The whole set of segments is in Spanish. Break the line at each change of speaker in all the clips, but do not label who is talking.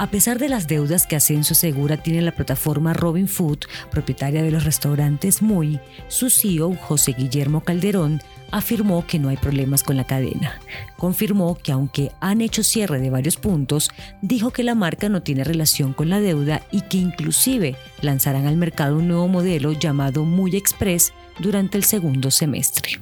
A pesar de las deudas que Ascenso Segura tiene la plataforma Robin Food, propietaria de los restaurantes Muy, su CEO, José Guillermo Calderón, afirmó que no hay problemas con la cadena. Confirmó que aunque han hecho cierre de varios puntos, dijo que la marca no tiene relación con la deuda y que inclusive lanzarán al mercado un nuevo modelo llamado Muy Express durante el segundo semestre.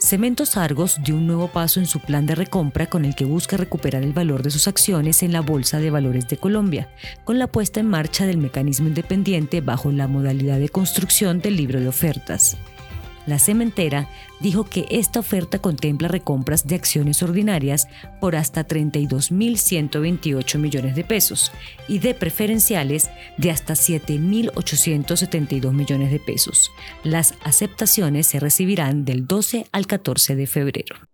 Cementos Argos dio un nuevo paso en su plan de recompra con el que busca recuperar el valor de sus acciones en la Bolsa de Valores de Colombia, con la puesta en marcha del mecanismo independiente bajo la modalidad de construcción del libro de ofertas. La cementera dijo que esta oferta contempla recompras de acciones ordinarias por hasta 32.128 millones de pesos y de preferenciales de hasta 7.872 millones de pesos. Las aceptaciones se recibirán del 12 al 14 de febrero.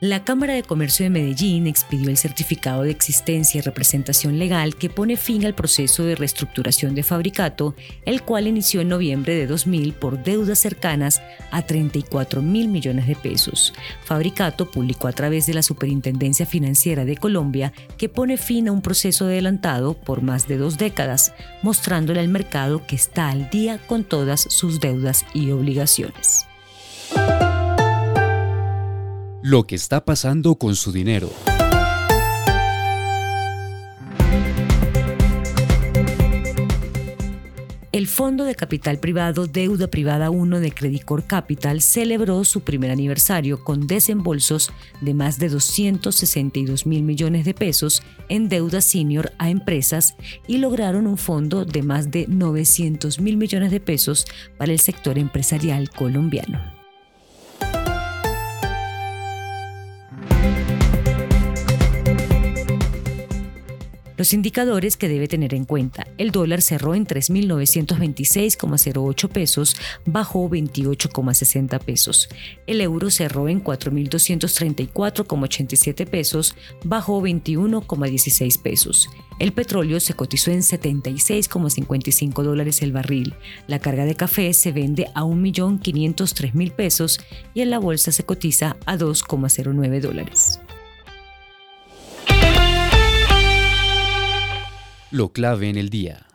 La Cámara de Comercio de Medellín expidió el certificado de existencia y representación legal que pone fin al proceso de reestructuración de Fabricato, el cual inició en noviembre de 2000 por deudas cercanas a 34 mil millones de pesos. Fabricato publicó a través de la Superintendencia Financiera de Colombia que pone fin a un proceso adelantado por más de dos décadas, mostrándole al mercado que está al día con todas sus deudas y obligaciones
lo que está pasando con su dinero.
El Fondo de Capital Privado Deuda Privada 1 de Credicor Capital celebró su primer aniversario con desembolsos de más de 262 mil millones de pesos en deuda senior a empresas y lograron un fondo de más de 900 mil millones de pesos para el sector empresarial colombiano. Los indicadores que debe tener en cuenta. El dólar cerró en 3.926,08 pesos, bajó 28,60 pesos. El euro cerró en 4.234,87 pesos, bajó 21,16 pesos. El petróleo se cotizó en 76,55 dólares el barril. La carga de café se vende a 1.503.000 pesos y en la bolsa se cotiza a 2,09 dólares.
Lo clave en el día.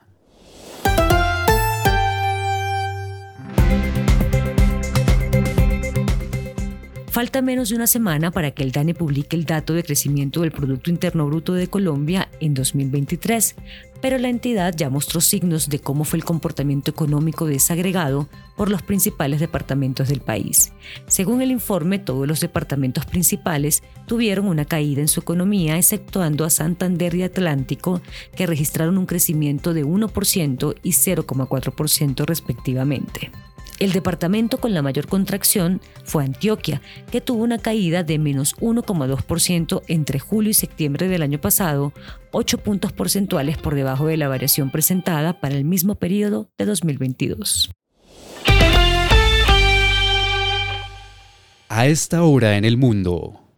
Falta menos de una semana para que el DANE publique el dato de crecimiento del Producto Interno Bruto de Colombia en 2023, pero la entidad ya mostró signos de cómo fue el comportamiento económico desagregado por los principales departamentos del país. Según el informe, todos los departamentos principales tuvieron una caída en su economía, exceptuando a Santander y Atlántico, que registraron un crecimiento de 1% y 0,4% respectivamente. El departamento con la mayor contracción fue Antioquia, que tuvo una caída de menos 1,2% entre julio y septiembre del año pasado, 8 puntos porcentuales por debajo de la variación presentada para el mismo periodo de 2022.
A esta hora en el mundo.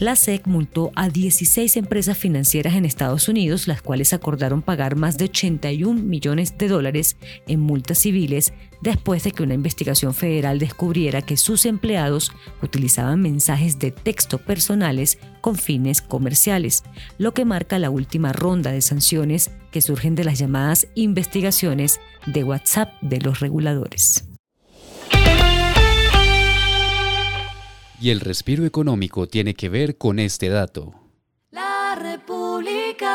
La SEC multó a 16 empresas financieras en Estados Unidos, las cuales acordaron pagar más de 81 millones de dólares en multas civiles después de que una investigación federal descubriera que sus empleados utilizaban mensajes de texto personales con fines comerciales, lo que marca la última ronda de sanciones que surgen de las llamadas investigaciones de WhatsApp de los reguladores.
Y el respiro económico tiene que ver con este dato.
La República.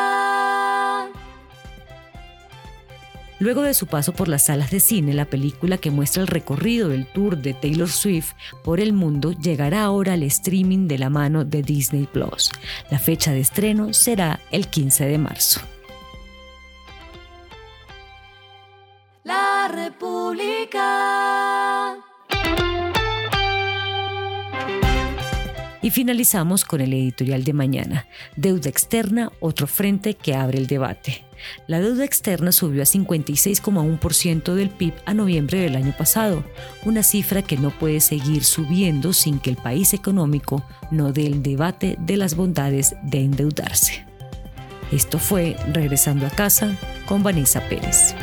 Luego de su paso por las salas de cine, la película que muestra el recorrido del tour de Taylor Swift por el mundo llegará ahora al streaming de la mano de Disney Plus. La fecha de estreno será el 15 de marzo. Y finalizamos con el editorial de mañana, Deuda externa, otro frente que abre el debate. La deuda externa subió a 56,1% del PIB a noviembre del año pasado, una cifra que no puede seguir subiendo sin que el país económico no dé el debate de las bondades de endeudarse. Esto fue Regresando a casa con Vanessa Pérez.